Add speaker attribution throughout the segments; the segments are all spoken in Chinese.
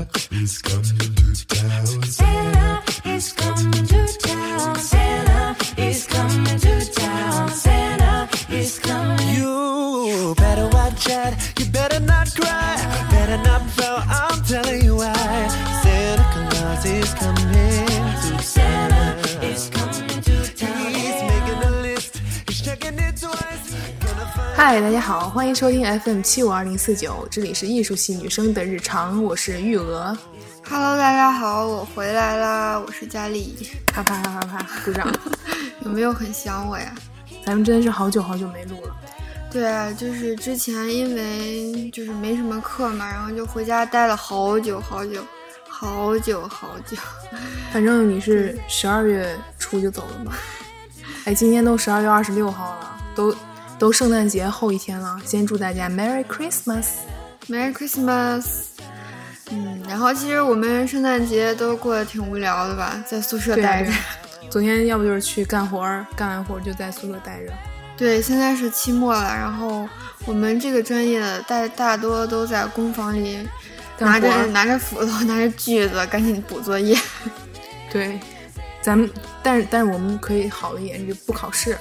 Speaker 1: It's coming to town.
Speaker 2: 嗨，大家好，欢迎收听 FM 七五二零四九，这里是艺术系女生的日常，我是玉娥
Speaker 3: ，Hello，大家好，我回来啦，我是佳丽。
Speaker 2: 啪啪啪啪啪，鼓掌。
Speaker 3: 有没有很想我呀？
Speaker 2: 咱们真的是好久好久没录了，
Speaker 3: 对啊，就是之前因为就是没什么课嘛，然后就回家待了好久好久，好久好久。
Speaker 2: 反正你是十二月初就走了嘛。哎，今天都十二月二十六号了，都都圣诞节后一天了，先祝大家 Merry Christmas。
Speaker 3: Merry Christmas。嗯，然后其实我们圣诞节都过得挺无聊的吧，在宿舍待着。
Speaker 2: 昨天要不就是去干活儿，干完活儿就在宿舍待着。
Speaker 3: 对，现在是期末了，然后我们这个专业的大大多都在工房里拿着拿着斧头，拿着锯子，赶紧补作业。
Speaker 2: 对，咱们但是但是我们可以好一点，就不考试。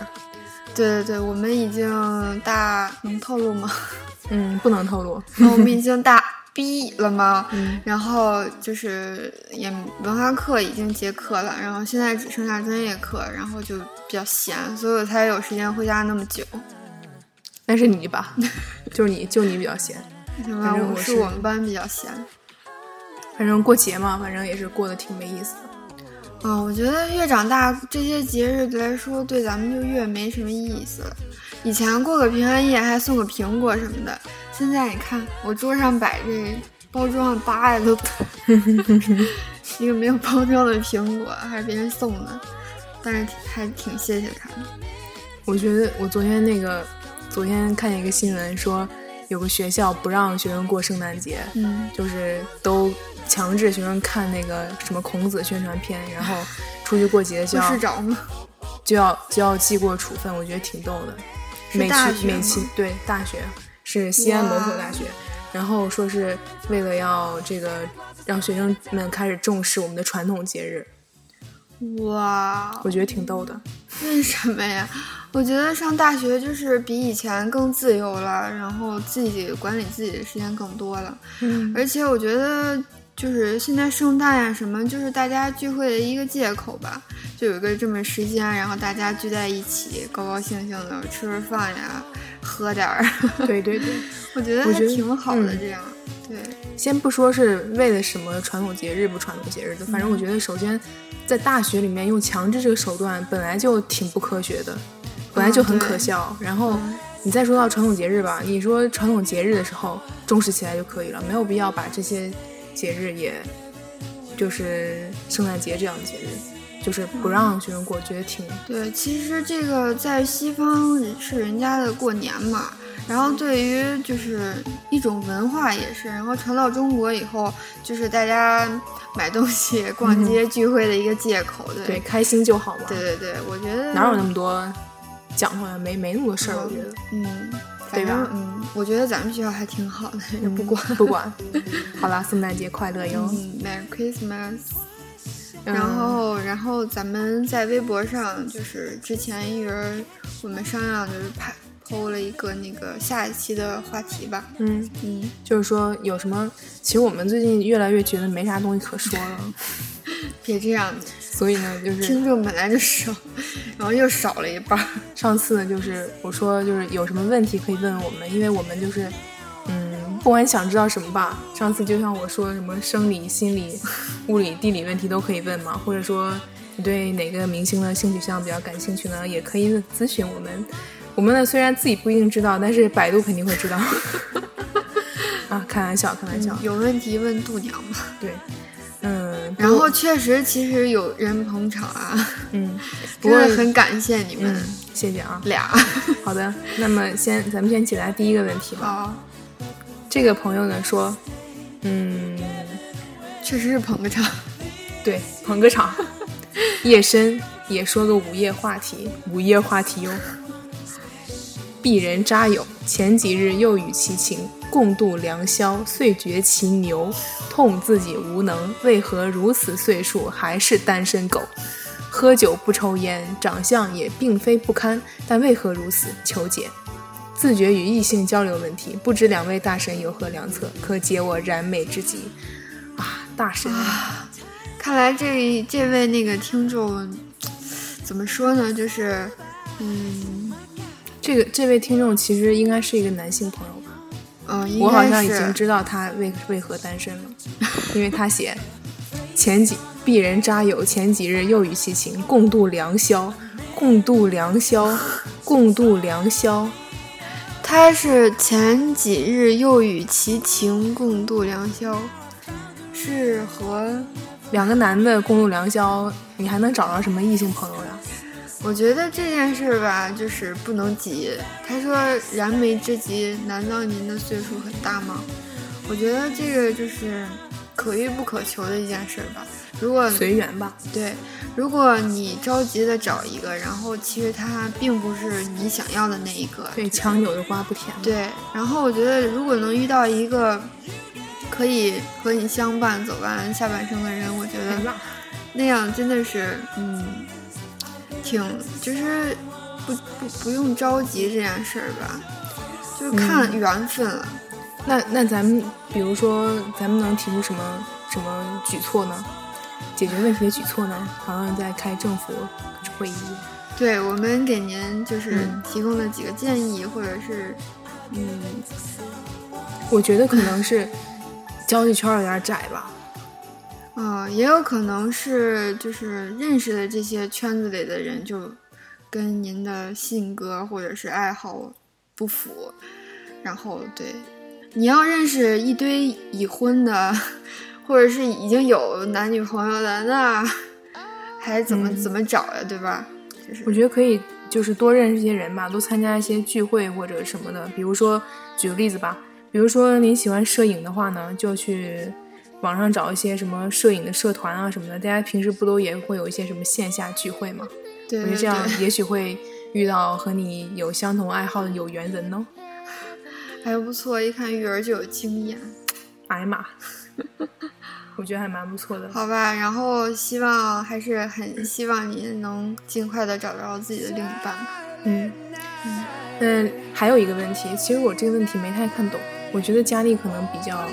Speaker 3: 对对对，我们已经大能透露吗？
Speaker 2: 嗯，不能透露。
Speaker 3: 那 我们已经大 B 了吗？
Speaker 2: 嗯
Speaker 3: 然后就是也文化课已经结课了，然后现在只剩下专业课，然后就比较闲，所以我才有时间回家那么久。
Speaker 2: 那是你吧？就是你就你比较闲。
Speaker 3: 行
Speaker 2: 我是
Speaker 3: 我们班比较闲。
Speaker 2: 反正过节嘛，反正也是过得挺没意思的。
Speaker 3: 啊、我觉得越长大，这些节日来说，对咱们就越没什么意思了。以前过个平安夜还送个苹果什么的，现在你看我桌上摆这包装的扒呀都一个没有包装的苹果，还是别人送的，但是还挺谢谢他的。
Speaker 2: 我觉得我昨天那个，昨天看见一个新闻说，有个学校不让学生过圣诞节，
Speaker 3: 嗯，
Speaker 2: 就是都强制学生看那个什么孔子宣传片，然后出去过节就
Speaker 3: 会
Speaker 2: 要？就要就要记过处分，我觉得挺逗的。
Speaker 3: 是
Speaker 2: 每期每期对大学是西安某所大学，然后说是为了要这个让学生们开始重视我们的传统节日，
Speaker 3: 哇，
Speaker 2: 我觉得挺逗的。
Speaker 3: 为什么呀？我觉得上大学就是比以前更自由了，然后自己管理自己的时间更多了。
Speaker 2: 嗯
Speaker 3: 而且我觉得，就是现在圣诞呀什么，就是大家聚会的一个借口吧，就有一个这么时间，然后大家聚在一起，高高兴兴的吃吃饭呀，喝点儿。
Speaker 2: 对对对，
Speaker 3: 我觉得还挺好的，
Speaker 2: 嗯
Speaker 3: 这样。对，
Speaker 2: 先不说是为了什么传统节日不传统节日的，反正我觉得首先在大学里面用强制这个手段本来就挺不科学的，本来就很可笑。然后
Speaker 3: 嗯
Speaker 2: 你再说到传统节日吧，你说传统节日的时候重视起来就可以了，没有必要把这些节日也就是圣诞节这样的节日，就是不让学生过，觉得挺
Speaker 3: 对，其实这个在西方是人家的过年嘛，然后对于就是一种文化也是，然后传到中国以后，就是大家买东西、逛街、聚会的一个借口。
Speaker 2: 对
Speaker 3: 对，
Speaker 2: 开心就好嘛。
Speaker 3: 对对对，我觉得
Speaker 2: 哪有那么多讲究呀？没没那么多事儿，我觉得。
Speaker 3: 嗯，
Speaker 2: 对吧
Speaker 3: 嗯，我觉得咱们学校还挺好的，也不管。
Speaker 2: 不管，好啦，圣诞节快乐哟！
Speaker 3: 嗯，Merry Christmas。
Speaker 2: 嗯
Speaker 3: 然后，然后咱们在微博上，就是之前一人我们商量，就是拍 PO 了一个那个下一期的话题吧。
Speaker 2: 嗯，
Speaker 3: 嗯，
Speaker 2: 就是说有什么，其实我们最近越来越觉得没啥东西可说了，
Speaker 3: 别这样，
Speaker 2: 所以呢，就是
Speaker 3: 听众本来就少，然后又少了一半儿。
Speaker 2: 上次就是我说就是有什么问题可以问我们，因为我们就是嗯，不管想知道什么吧，上次就像我说什么生理、心理、物理、地理问题都可以问嘛，或者说你对哪个明星的性取向比较感兴趣呢，也可以咨询我们。我们呢虽然自己不一定知道，但是百度肯定会知道。啊，开玩笑，开玩笑。
Speaker 3: 有问题问度娘吧。
Speaker 2: 对，嗯，
Speaker 3: 然后确实，其实有人捧场啊，
Speaker 2: 嗯，不过
Speaker 3: 很感谢你们
Speaker 2: 嗯，谢谢啊。
Speaker 3: 俩。
Speaker 2: 好的，那么先咱们先解答第一个问题吧。
Speaker 3: 好，
Speaker 2: 这个朋友呢说，嗯，
Speaker 3: 确实是捧个场。
Speaker 2: 对，捧个场，夜深也说个午夜话题，午夜话题哟。鄙人渣友，前几日又与其情，共度良宵，遂觉其牛。痛自己无能，为何如此岁数还是单身狗？喝酒不抽烟，长相也并非不堪，但为何如此？求解。自觉与异性交流问题，不知两位大神有何良策，可解我燃眉之急。啊，大神啊！
Speaker 3: 看来这这位那个听众怎么说呢？就是，嗯
Speaker 2: 这个这位听众其实应该是一个男性朋友吧？
Speaker 3: 嗯，
Speaker 2: 我好像已经知道他为为何单身了，因为他写前几鄙人渣友前几日又与其情共度良宵，共度良宵，共度良宵。
Speaker 3: 他是前几日又与其情共度良宵，是和
Speaker 2: 两个男的共度良宵，你还能找到什么异性朋友呀？
Speaker 3: 我觉得这件事儿吧，就是不能急。他说燃眉之急，难道您的岁数很大吗？我觉得这个就是可遇不可求的一件事儿吧。如果
Speaker 2: 随缘吧。
Speaker 3: 对，如果你着急的找一个，然后其实他并不是你想要的那一个，
Speaker 2: 对，强扭的瓜不甜。，
Speaker 3: 对，然后我觉得如果能遇到一个可以和你相伴走完下半生的人，我觉得那样真的是，嗯，挺就是不不不用着急这件事儿吧，就是看缘分了。
Speaker 2: 那那咱们比如说，咱们能提出什么什么举措呢？解决问题的举措呢？好像在开政府会议。
Speaker 3: 对我们给您就是
Speaker 2: 嗯
Speaker 3: 提供的几个建议，或者是，嗯，
Speaker 2: 我觉得可能是交际圈有点窄吧。
Speaker 3: 呃，也有可能是就是认识的这些圈子里的人就跟您的性格或者是爱好不符，然后对，你要认识一堆已婚的，或者是已经有男女朋友的，那还怎么、
Speaker 2: 嗯
Speaker 3: 怎么找呀，对吧？就是
Speaker 2: 我觉得可以，就是多认识一些人吧，多参加一些聚会或者什么的。比如说，举个例子吧，比如说您喜欢摄影的话呢，就去网上找一些什么摄影的社团啊什么的。大家平时不都也会有一些什么线下聚会吗？
Speaker 3: 对对
Speaker 2: 我觉得这样，也许会遇到和你有相同爱好的有缘人呢。
Speaker 3: 还不错，一看育儿就有经验。
Speaker 2: 哎呀妈，我觉得还蛮不错的。
Speaker 3: 好吧，然后希望还是很希望你能尽快的找到自己的另一半吧。
Speaker 2: 嗯，嗯，还有一个问题，其实我这个问题没太看懂。我觉得佳丽可能比较、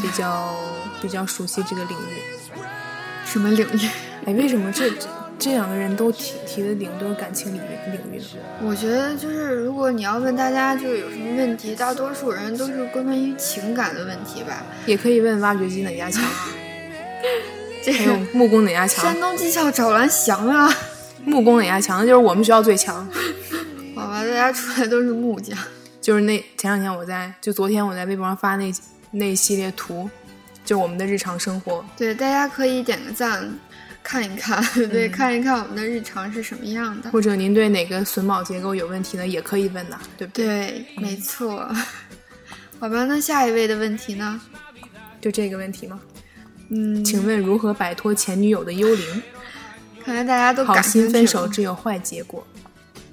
Speaker 2: 比较、比较熟悉这个领域。
Speaker 3: 什么领域？
Speaker 2: 哎，为什么这这这两个人都提提的领域都是感情领域领域呢？
Speaker 3: 我觉得就是，如果你要问大家就是有什么问题，大多数人都是关于情感的问题吧。
Speaker 2: 也可以问挖掘机哪家强啊，
Speaker 3: 这
Speaker 2: 还有
Speaker 3: 个
Speaker 2: 木工哪家强
Speaker 3: 山？东技校找蓝翔啊，
Speaker 2: 木工哪家强？那就是我们学校最强。
Speaker 3: 好吧，大家出来都是木匠。
Speaker 2: 就是那前两天我在，就昨天我在微博上发那那一系列图，就我们的日常生活。
Speaker 3: 对，大家可以点个赞，看一看，对，看一看我们的日常是什么样的。
Speaker 2: 或者您对哪个榫卯结构有问题呢，也可以问呐，对不对？
Speaker 3: 对，没错。好吧，那下一位的问题呢？
Speaker 2: 就这个问题吗？
Speaker 3: 嗯，
Speaker 2: 请问如何摆脱前女友的幽灵？
Speaker 3: 看来大家都
Speaker 2: 好心分手只有坏结果。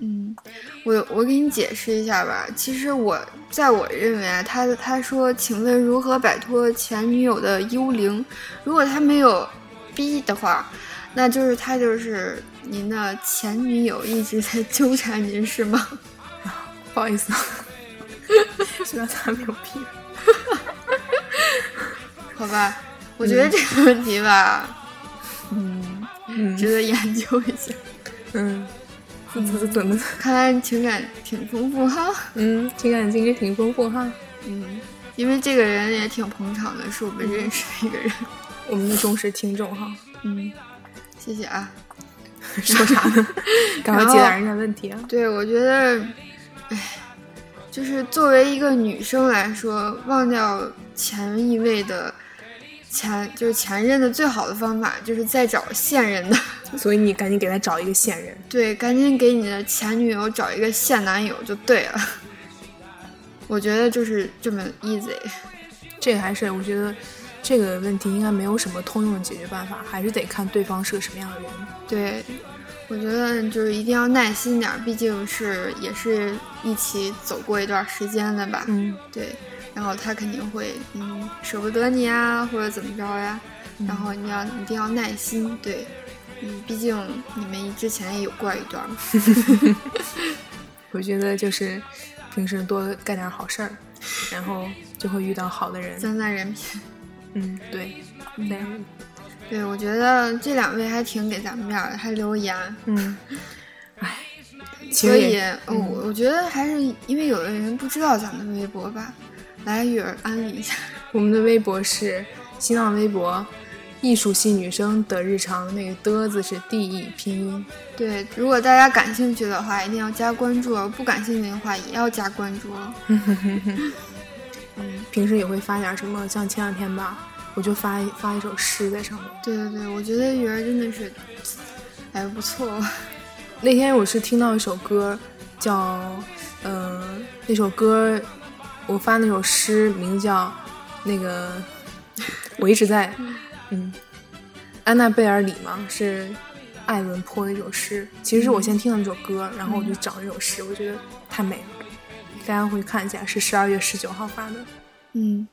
Speaker 3: 嗯，我我给你解释一下吧。其实我在我认为啊，他他说，请问如何摆脱前女友的幽灵？如果他没有逼的话，那就是他就是您的前女友一直在纠缠您，是吗？
Speaker 2: 不好意思，虽然他没有逼。
Speaker 3: 好吧，我觉得这个问题吧，
Speaker 2: 嗯嗯
Speaker 3: 值得研究一下。
Speaker 2: 嗯，怎么怎么？
Speaker 3: 看来你情感挺丰富哈。
Speaker 2: 嗯，情感经历挺丰富哈。
Speaker 3: 嗯，因为这个人也挺捧场的，是我们认识的一个人。
Speaker 2: 我们的忠实听众哈，
Speaker 3: 嗯，谢谢啊。
Speaker 2: 说啥呢？赶快解答人家问题啊！
Speaker 3: 对，我觉得，哎，就是作为一个女生来说，忘掉前一位的前就是前任的最好的方法，就是再找现任的。
Speaker 2: 所以你赶紧给他找一个现任。
Speaker 3: 对，赶紧给你的前女友找一个现男友就对了。我觉得就是这么 easy。
Speaker 2: 这个还是我觉得这个问题应该没有什么通用的解决办法，还是得看对方是个什么样的人。
Speaker 3: 对，我觉得就是一定要耐心点儿，毕竟是也是一起走过一段时间的吧。
Speaker 2: 嗯，
Speaker 3: 对，然后他肯定会嗯舍不得你啊，或者怎么着呀，然后你要一定要耐心，对，嗯，毕竟你们之前也有过一段嘛。
Speaker 2: 我觉得就是平时多干点好事儿，然后就会遇到好的人。
Speaker 3: 增赞人品。
Speaker 2: 嗯，对，对，
Speaker 3: 对，我觉得这两位还挺给咱们面儿的，还留言。
Speaker 2: 嗯，唉，其
Speaker 3: 所以我我觉得还是因为有的人不知道咱们的微博吧，来雨儿安利一下。
Speaker 2: 我们的微博是新浪微博“艺术系女生的日常”，那个的字是 D E 拼音。
Speaker 3: 对，如果大家感兴趣的话，一定要加关注哦；不感兴趣的话，也要加关注哦。
Speaker 2: 嗯，平时也会发点什么，像前两天吧，我就发一发一首诗在上面。
Speaker 3: 对对对，我觉得鱼儿真的是，哎，不错。
Speaker 2: 那天我是听到一首歌，叫，呃，那首歌，我发那首诗名叫那个，我一直在，嗯，安娜贝尔里嘛，是艾伦坡的一首诗。其实是我先听了这首歌，然后我就找这首诗，我觉得太美了。大家回去看一下，是十二月十九号发的。
Speaker 3: 嗯，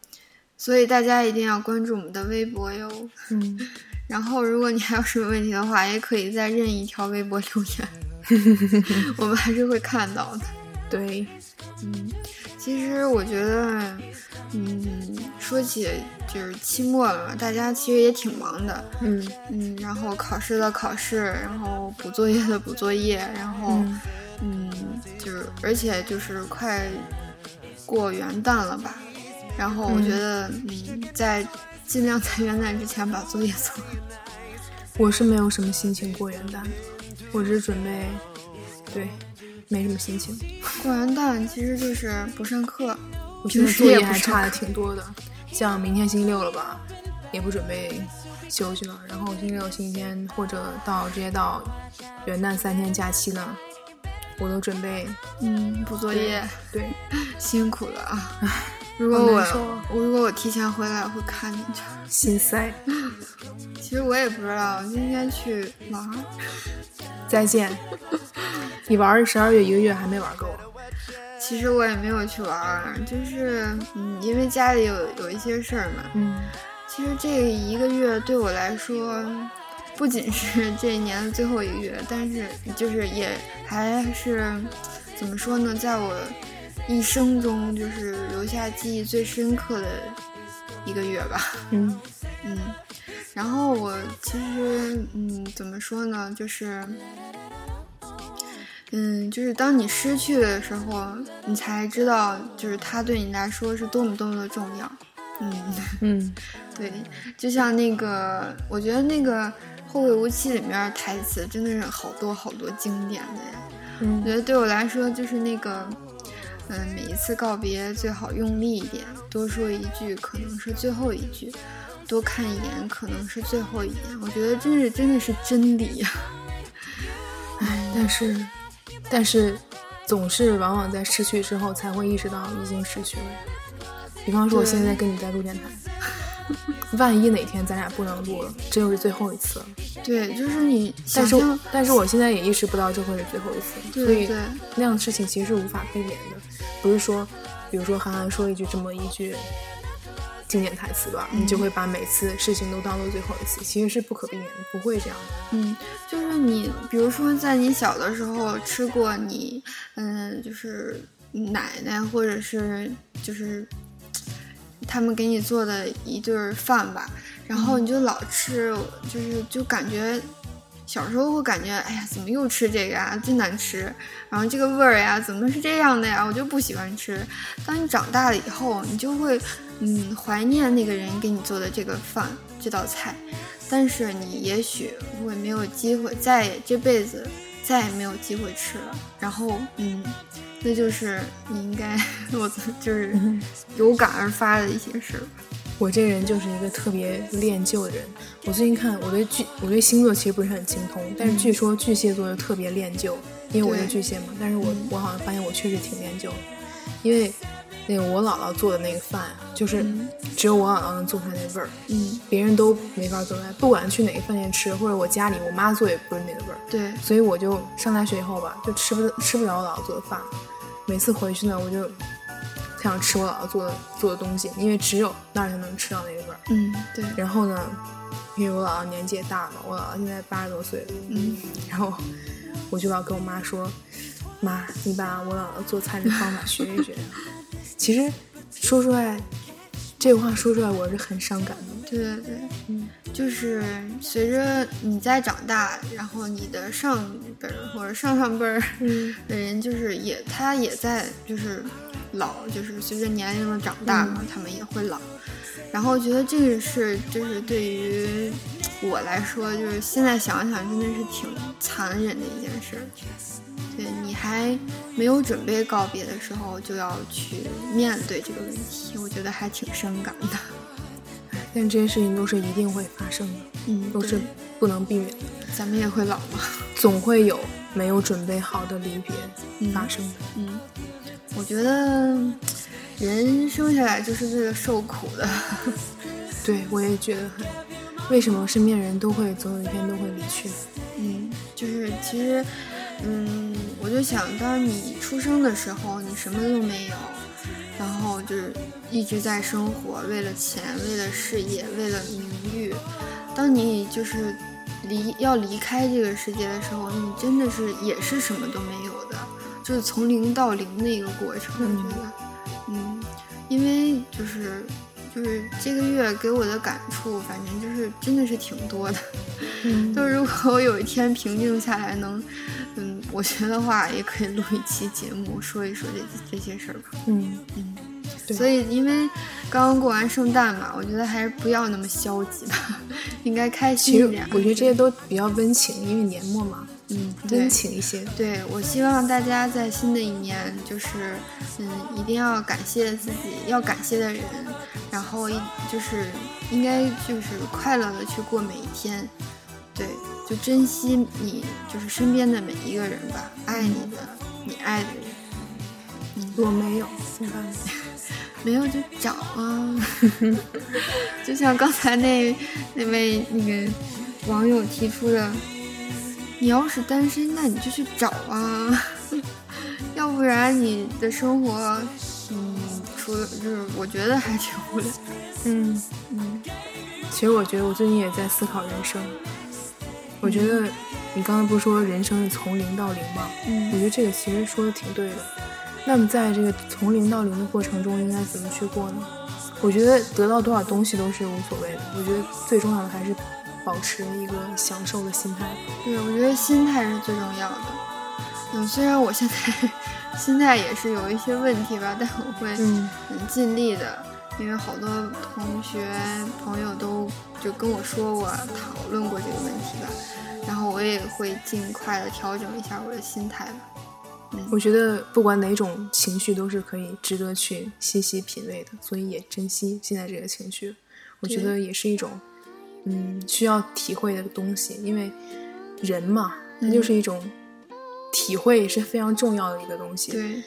Speaker 3: 所以大家一定要关注我们的微博哟。
Speaker 2: 嗯，
Speaker 3: 然后，如果你还有什么问题的话，也可以在任意一条微博留言，我们还是会看到的。
Speaker 2: 对，
Speaker 3: 嗯，其实我觉得，嗯，说起就是期末了嘛，大家其实也挺忙的，
Speaker 2: 嗯
Speaker 3: 嗯，然后考试的考试，然后补作业的补作业，然后，
Speaker 2: 嗯
Speaker 3: 嗯，就是而且就是快过元旦了吧，然后我觉得，嗯，在尽量在元旦之前把作业做完。
Speaker 2: 我是没有什么心情过元旦的，我是准备，对，没什么心情。
Speaker 3: 过元旦其实就是不上课，
Speaker 2: 我
Speaker 3: 平时
Speaker 2: 作业还差的挺多的，像明天星期六了吧，也不准备休息了。然后星期六、星期天或者到直接到元旦三天假期呢，我都准备
Speaker 3: 嗯，补作业
Speaker 2: 对，
Speaker 3: 辛苦了啊。如果我我如果我提前回来，会看你去。
Speaker 2: 心塞。
Speaker 3: 其实我也不知道今天去玩儿，
Speaker 2: 再见，你玩十二月一个月还没玩够，
Speaker 3: 其实我也没有去玩儿，就是嗯，因为家里有有一些事儿嘛。
Speaker 2: 嗯
Speaker 3: 其实这一个月对我来说，不仅是这一年的最后一个月，但是就是也还是怎么说呢，在我一生中就是留下记忆最深刻的一个月吧。
Speaker 2: 嗯
Speaker 3: 嗯，然后我其实嗯，怎么说呢，就是。嗯，就是当你失去的时候，你才知道，就是他对你来说是多么多么的重要。嗯，
Speaker 2: 嗯
Speaker 3: 对，就像那个，我觉得那个《后会无期》里面台词真的是好多好多经典的呀。我
Speaker 2: 嗯
Speaker 3: 觉得对我来说，就是那个，嗯，每一次告别最好用力一点，多说一句可能是最后一句，多看一眼可能是最后一眼。我觉得真是真的是真理呀。
Speaker 2: 哎，但是但是总是往往在失去之后才会意识到已经失去了。比方说，我现在跟你在录电台，万一哪天咱俩不能录了，这又是最后一次了。
Speaker 3: 对，就是你
Speaker 2: 但是，但是我现在也意识不到这会是最后一次，所以那样的事情其实是无法避免的。不是说，比如说韩寒说一句这么一句经典台词吧，你就会把每次事情都当做最后一次，其实是不可避免的，不会这样的。
Speaker 3: 嗯，就是你，比如说在你小的时候吃过你，嗯，就是奶奶或者是就是他们给你做的一顿饭吧，然后你就老吃，就是就感觉小时候会感觉，哎呀，怎么又吃这个呀，真难吃，然后这个味儿呀，怎么是这样的呀，我就不喜欢吃。当你长大了以后，你就会，嗯，怀念那个人给你做的这个饭这道菜。但是你也许会没有机会，再也这辈子再也没有机会吃了。然后，嗯，那就是你应该 我就是有感而发的一些事儿吧。
Speaker 2: 我这个人就是一个特别恋旧的人。我最近看，我对巨，我对星座其实不是很精通，但是据说巨蟹座就特别恋旧，因为我是巨蟹嘛。但是我我好像发现我确实挺恋旧，因为那个我姥姥做的那个饭，就是只有我姥姥能做出来那味儿，
Speaker 3: 嗯，
Speaker 2: 别人都没法做出来。不管去哪个饭店吃，或者我家里我妈做也不是那个味儿。
Speaker 3: 对，
Speaker 2: 所以我就上大学以后吧，就吃不吃不了我姥姥做的饭。每次回去呢，我就特想吃我姥姥做的做的东西，因为只有那儿才能吃到那个味儿。
Speaker 3: 嗯，对，
Speaker 2: 然后呢，因为我姥姥年纪也大了，我姥姥现在八十多岁了，
Speaker 3: 嗯，
Speaker 2: 然后我就要跟我妈说：“妈，你把我姥姥做菜的方法学一学。”其实说出来，这话说出来我是很伤感的。
Speaker 3: 对对对，嗯，就是随着你在长大，然后你的上辈儿或者上上辈儿
Speaker 2: 嗯
Speaker 3: 的人，就是也他也在就是老，就是随着年龄的长大嘛，他们也会老。然后我觉得这个是就是对于我来说，就是现在想想真的是挺残忍的一件事儿。对你还没有准备告别的时候，就要去面对这个问题，我觉得还挺伤感的。
Speaker 2: 但这些事情都是一定会发生的，
Speaker 3: 嗯，
Speaker 2: 都是不能避免的，
Speaker 3: 咱们也会老嘛。
Speaker 2: 总会有没有准备好的离别
Speaker 3: 嗯
Speaker 2: 发生的。
Speaker 3: 嗯，我觉得人生下来就是为了受苦的。
Speaker 2: 对我也觉得很，为什么身边人都会总有一天都会离去？
Speaker 3: 嗯，就是其实，嗯，我就想，当你出生的时候，你什么都没有，然后就是一直在生活，为了钱，为了事业，为了名誉。当你就是离要离开这个世界的时候，你真的是也是什么都没有的，就是从零到零的一个过程。我觉得，嗯，因为就是。就是这个月给我的感触，反正就是真的是挺多的。
Speaker 2: 嗯
Speaker 3: 就如果我有一天平静下来，能，嗯，我觉得话也可以录一期节目，说一说这这些事儿吧。
Speaker 2: 嗯
Speaker 3: 嗯，
Speaker 2: 对
Speaker 3: 所以因为刚刚过完圣诞嘛，我觉得还是不要那么消极吧，应该开心一点。
Speaker 2: 我觉得这些都比较温情，因为年末嘛，
Speaker 3: 嗯，
Speaker 2: 温情一些。
Speaker 3: 对，我希望大家在新的一年，就是嗯，一定要感谢自己要感谢的人，然后一就是应该就是快乐的去过每一天，对，就珍惜你就是身边的每一个人吧，爱你的你爱的人，嗯
Speaker 2: 我没有？
Speaker 3: 没有就找啊，就像刚才那那位那个网友提出的，你要是单身，那你就去找啊，要不然你的生活，嗯，除了就是我觉得还挺无聊。
Speaker 2: 嗯
Speaker 3: 嗯
Speaker 2: 其实我觉得我最近也在思考人生。我觉得你刚才不是说人生是从零到零吗？嗯我
Speaker 3: 嗯
Speaker 2: 觉得这个其实说的挺对的。那么在这个从零到零的过程中，应该怎么去过呢？我觉得得到多少东西都是无所谓的。我觉得最重要的还是保持一个享受的心态。
Speaker 3: 对，我觉得心态是最重要的。嗯，虽然我现在 心态也是有一些问题吧，但我会
Speaker 2: 嗯
Speaker 3: 嗯尽力的，因为好多同学朋友都就跟我说过，讨论过这个问题吧，然后我也会尽快的调整一下我的心态吧。
Speaker 2: 我觉得不管哪种情绪都是可以值得去细细品味的，所以也珍惜现在这个情绪。我觉得也是一种，嗯，需要体会的东西，因为人嘛，它
Speaker 3: 嗯
Speaker 2: 就是一种体会是非常重要的一个东西。
Speaker 3: 对，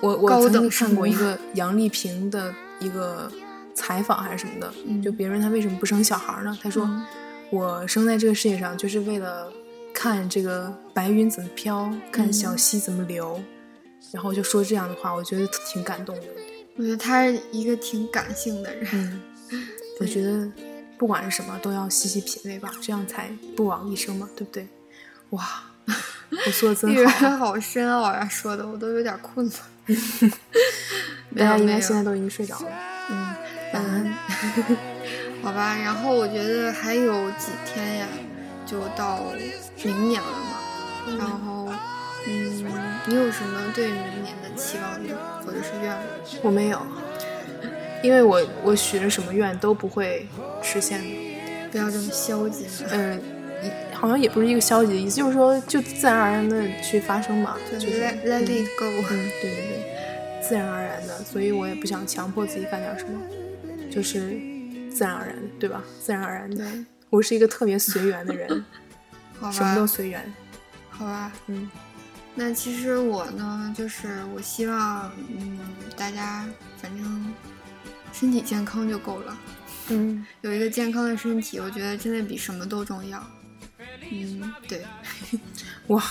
Speaker 2: 我我
Speaker 3: 高
Speaker 2: 曾经看过一个杨丽萍的一个采访还是什么的，
Speaker 3: 嗯
Speaker 2: 就别人问她为什么不生小孩呢？他说、
Speaker 3: 嗯
Speaker 2: 我生在这个世界上就是为了看这个白云怎么飘，看小
Speaker 3: 嗯
Speaker 2: 溪怎么流，然后就说这样的话，我觉得挺感动的。
Speaker 3: 我觉得他是一个挺感性的人。
Speaker 2: 嗯，我觉得不管是什么都要细细品味吧，这样才不枉一生嘛，对不对？哇，我说的真
Speaker 3: 这个
Speaker 2: 好，
Speaker 3: 好深奥呀，说的我都有点困了。没
Speaker 2: 大家应
Speaker 3: 有没有
Speaker 2: 该现在都已经睡着了。
Speaker 3: 嗯，
Speaker 2: 晚安。
Speaker 3: 好吧，然后我觉得还有几天呀，就到明年了嘛。然后，嗯，你有什么对明年的期望呢，或者是愿望？
Speaker 2: 我没有，因为我我许了什么愿都不会实现的。
Speaker 3: 不要这么消极嘛，
Speaker 2: 嗯，好像也不是一个消极的意思，就是说就自然而然的去发生嘛，
Speaker 3: 就
Speaker 2: 就是
Speaker 3: let let
Speaker 2: 嗯
Speaker 3: it go。
Speaker 2: 嗯，对对对，自然而然的，所以我也不想强迫自己干点什么，就是自然而然的，对吧？自然而然的，我是一个特别随缘的人，
Speaker 3: 好
Speaker 2: 什么都，随缘。
Speaker 3: 好吧，
Speaker 2: 嗯，
Speaker 3: 那其实我呢，就是我希望，嗯，大家反正身体健康就够了。
Speaker 2: 嗯，
Speaker 3: 有一个健康的身体，我觉得真的比什么都重要。嗯，对，
Speaker 2: 哇，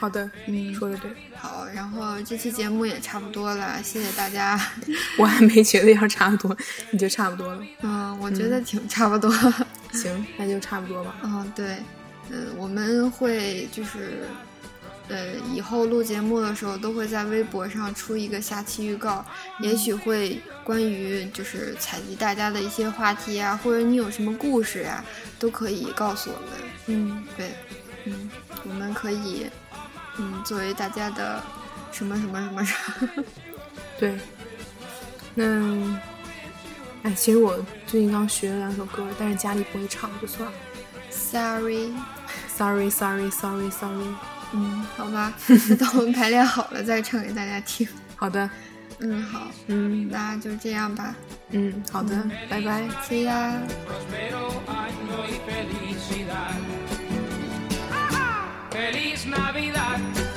Speaker 2: 好的，
Speaker 3: 嗯
Speaker 2: 说的对，
Speaker 3: 好，然后这期节目也差不多了，谢谢大家。
Speaker 2: 我还没觉得要差不多，你就差不多了。
Speaker 3: 嗯，我觉得挺差不多。
Speaker 2: 行，那就差不多吧。
Speaker 3: 嗯，对，嗯，我们会就是，呃，以后录节目的时候都会在微博上出一个下期预告，也许会关于就是采集大家的一些话题啊，或者你有什么故事啊、都可以告诉我们。
Speaker 2: 嗯，
Speaker 3: 对，嗯，我们可以，嗯，作为大家的什么什么什么什么，
Speaker 2: 对。那，哎，其实我最近刚学了两首歌，但是家里不会唱，就算了。
Speaker 3: Sorry，Sorry,
Speaker 2: sorry, sorry, sorry。
Speaker 3: 嗯，好吧，等我们排练好了再唱给大家听。
Speaker 2: 好的，
Speaker 3: 嗯，好，
Speaker 2: 嗯
Speaker 3: 那就这样吧
Speaker 2: 嗯，好的，拜拜。
Speaker 3: ，See ya。
Speaker 4: ¡Feliz Navidad!